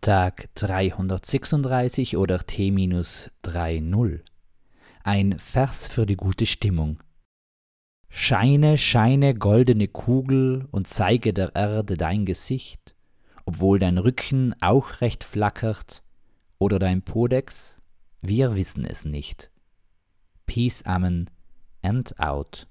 Tag 336 oder T-30. Ein Vers für die gute Stimmung. Scheine, scheine, goldene Kugel, und zeige der Erde dein Gesicht, obwohl dein Rücken auch recht flackert, oder dein Podex, wir wissen es nicht. Peace, Amen, and out.